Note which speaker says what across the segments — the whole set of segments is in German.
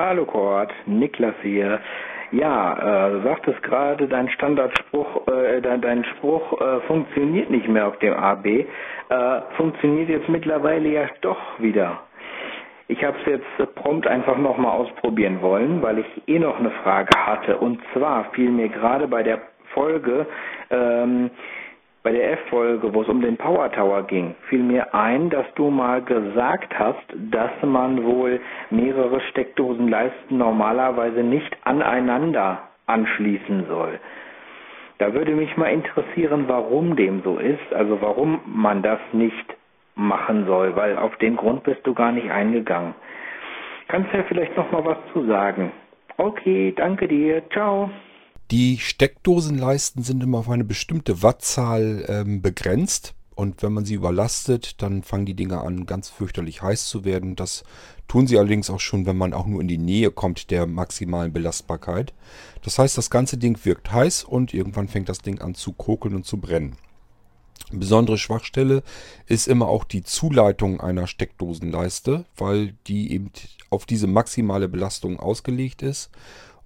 Speaker 1: Hallo Kurt, Niklas hier. Ja, äh, du sagtest gerade, dein Standardspruch, äh, dein, dein Spruch äh, funktioniert nicht mehr auf dem AB. Äh, funktioniert jetzt mittlerweile ja doch wieder. Ich habe es jetzt prompt einfach nochmal ausprobieren wollen, weil ich eh noch eine Frage hatte. Und zwar fiel mir gerade bei der Folge, ähm, bei der F-Folge, wo es um den Power Tower ging, fiel mir ein, dass du mal gesagt hast, dass man wohl mehrere Steckdosenleisten normalerweise nicht aneinander anschließen soll. Da würde mich mal interessieren, warum dem so ist, also warum man das nicht machen soll, weil auf den Grund bist du gar nicht eingegangen. Kannst du ja vielleicht noch mal was zu sagen. Okay, danke dir. Ciao.
Speaker 2: Die Steckdosenleisten sind immer auf eine bestimmte Wattzahl ähm, begrenzt. Und wenn man sie überlastet, dann fangen die Dinger an, ganz fürchterlich heiß zu werden. Das tun sie allerdings auch schon, wenn man auch nur in die Nähe kommt der maximalen Belastbarkeit. Das heißt, das ganze Ding wirkt heiß und irgendwann fängt das Ding an zu kokeln und zu brennen. Besondere Schwachstelle ist immer auch die Zuleitung einer Steckdosenleiste, weil die eben auf diese maximale Belastung ausgelegt ist.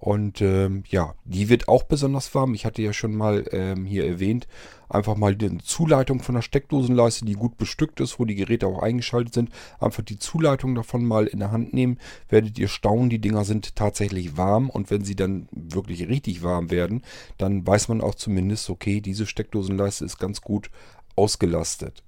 Speaker 2: Und ähm, ja, die wird auch besonders warm. Ich hatte ja schon mal ähm, hier erwähnt, einfach mal die Zuleitung von der Steckdosenleiste, die gut bestückt ist, wo die Geräte auch eingeschaltet sind, einfach die Zuleitung davon mal in der Hand nehmen, werdet ihr staunen, die Dinger sind tatsächlich warm und wenn sie dann wirklich richtig warm werden, dann weiß man auch zumindest, okay, diese Steckdosenleiste ist ganz gut ausgelastet.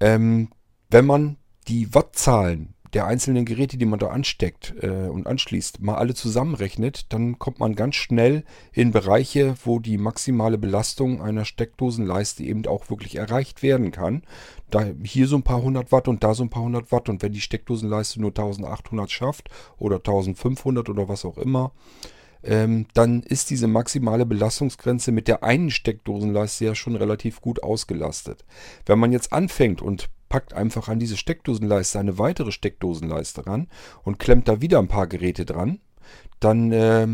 Speaker 2: Ähm, wenn man die Wattzahlen der einzelnen Geräte, die man da ansteckt äh, und anschließt, mal alle zusammenrechnet, dann kommt man ganz schnell in Bereiche, wo die maximale Belastung einer Steckdosenleiste eben auch wirklich erreicht werden kann. Da hier so ein paar hundert Watt und da so ein paar hundert Watt und wenn die Steckdosenleiste nur 1800 schafft oder 1500 oder was auch immer, ähm, dann ist diese maximale Belastungsgrenze mit der einen Steckdosenleiste ja schon relativ gut ausgelastet. Wenn man jetzt anfängt und packt einfach an diese Steckdosenleiste eine weitere Steckdosenleiste ran und klemmt da wieder ein paar Geräte dran, dann äh,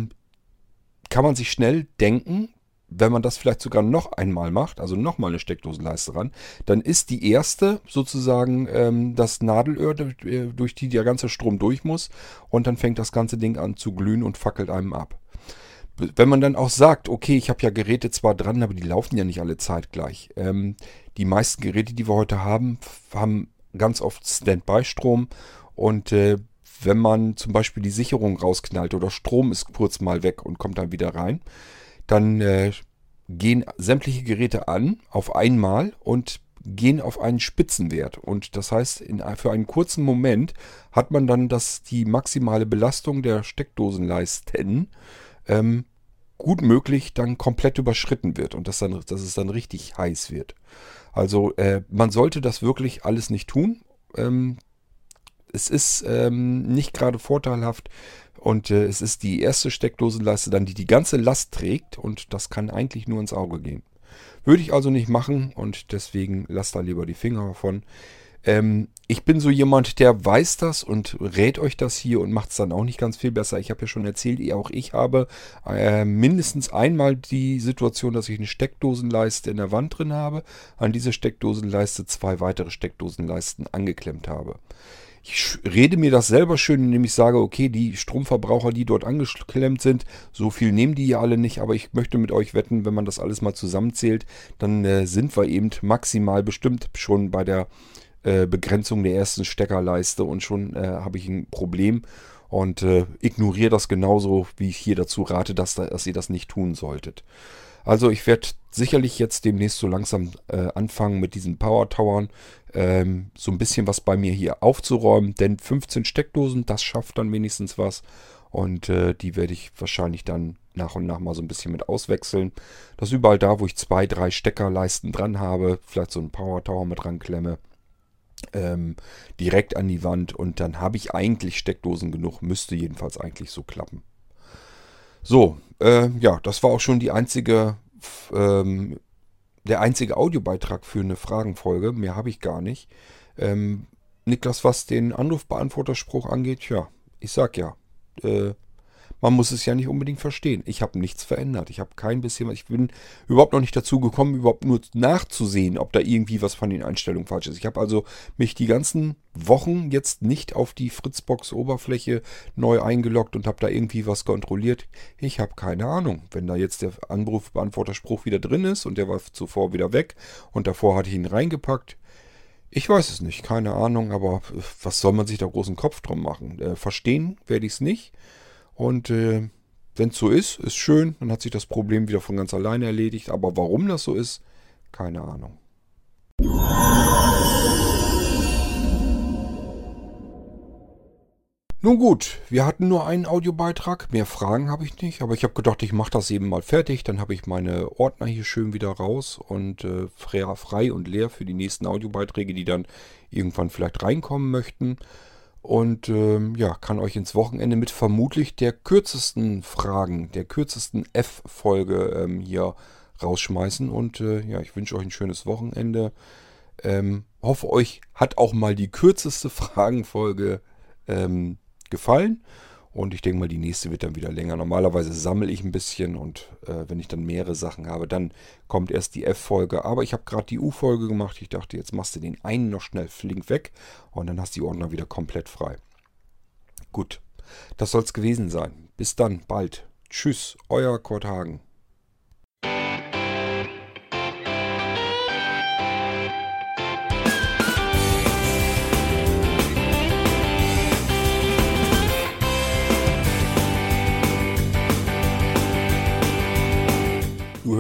Speaker 2: kann man sich schnell denken, wenn man das vielleicht sogar noch einmal macht, also nochmal eine Steckdosenleiste ran, dann ist die erste sozusagen ähm, das Nadelöhr, durch die der ganze Strom durch muss und dann fängt das ganze Ding an zu glühen und fackelt einem ab wenn man dann auch sagt, okay, ich habe ja Geräte zwar dran, aber die laufen ja nicht alle zeitgleich. Ähm, die meisten Geräte, die wir heute haben, haben ganz oft Standby-Strom und äh, wenn man zum Beispiel die Sicherung rausknallt oder Strom ist kurz mal weg und kommt dann wieder rein, dann äh, gehen sämtliche Geräte an auf einmal und gehen auf einen Spitzenwert. Und das heißt, in, für einen kurzen Moment hat man dann das, die maximale Belastung der Steckdosenleisten ähm, gut möglich dann komplett überschritten wird und dass, dann, dass es dann richtig heiß wird. Also äh, man sollte das wirklich alles nicht tun. Ähm, es ist ähm, nicht gerade vorteilhaft und äh, es ist die erste Steckdosenleiste dann, die die ganze Last trägt und das kann eigentlich nur ins Auge gehen. Würde ich also nicht machen und deswegen lasst da lieber die Finger davon. Ähm, ich bin so jemand, der weiß das und rät euch das hier und macht es dann auch nicht ganz viel besser. Ich habe ja schon erzählt, auch ich habe äh, mindestens einmal die Situation, dass ich eine Steckdosenleiste in der Wand drin habe, an diese Steckdosenleiste zwei weitere Steckdosenleisten angeklemmt habe. Ich rede mir das selber schön, indem ich sage, okay, die Stromverbraucher, die dort angeklemmt sind, so viel nehmen die ja alle nicht, aber ich möchte mit euch wetten, wenn man das alles mal zusammenzählt, dann äh, sind wir eben maximal bestimmt schon bei der äh, Begrenzung der ersten Steckerleiste und schon äh, habe ich ein Problem und äh, ignoriere das genauso, wie ich hier dazu rate, dass, dass ihr das nicht tun solltet. Also ich werde sicherlich jetzt demnächst so langsam äh, anfangen mit diesen Power Towern ähm, so ein bisschen was bei mir hier aufzuräumen, denn 15 Steckdosen, das schafft dann wenigstens was und äh, die werde ich wahrscheinlich dann nach und nach mal so ein bisschen mit auswechseln. Dass überall da, wo ich zwei, drei Steckerleisten dran habe, vielleicht so einen Power Tower mit dran klemme ähm, direkt an die Wand und dann habe ich eigentlich Steckdosen genug, müsste jedenfalls eigentlich so klappen. So, äh, ja, das war auch schon die einzige, ähm, der einzige Audiobeitrag für eine Fragenfolge. Mehr habe ich gar nicht. Ähm, Niklas, was den Anrufbeantworterspruch angeht, ja, ich sag ja, äh, Man muss es ja nicht unbedingt verstehen. Ich habe nichts verändert. Ich habe kein bisschen, ich bin überhaupt noch nicht dazu gekommen, überhaupt nur nachzusehen, ob da irgendwie was von den Einstellungen falsch ist. Ich habe also mich die ganzen Wochen jetzt nicht auf die Fritzbox-Oberfläche neu eingeloggt und habe da irgendwie was kontrolliert. Ich habe keine Ahnung. Wenn da jetzt der Anrufbeantworterspruch wieder drin ist und der war zuvor wieder weg und davor hatte ich ihn reingepackt, ich weiß es nicht, keine Ahnung, aber was soll man sich da großen Kopf drum machen? Äh, verstehen werde ich es nicht. Und äh, wenn es so ist, ist schön, dann hat sich das Problem wieder von ganz alleine erledigt. Aber warum das so ist, keine Ahnung. Nun gut, wir hatten nur einen Audiobeitrag, mehr Fragen habe ich nicht, aber ich habe gedacht, ich mache das eben mal fertig, dann habe ich meine Ordner hier schön wieder raus und äh, frei und leer für die nächsten Audiobeiträge, die dann irgendwann vielleicht reinkommen möchten. Und ähm, ja, kann euch ins Wochenende mit vermutlich der kürzesten Fragen, der kürzesten F-Folge ähm, hier rausschmeißen. Und äh, ja, ich wünsche euch ein schönes Wochenende. Ähm, hoffe, euch hat auch mal die kürzeste Fragenfolge ähm, gefallen. Und ich denke mal, die nächste wird dann wieder länger. Normalerweise sammle ich ein bisschen und äh, wenn ich dann mehrere Sachen habe, dann kommt erst die F-Folge. Aber ich habe gerade die U-Folge gemacht. Ich dachte, jetzt machst du den einen noch schnell flink weg und dann hast du die Ordner wieder komplett frei. Gut, das soll es gewesen sein. Bis dann, bald. Tschüss, euer Kurt Hagen.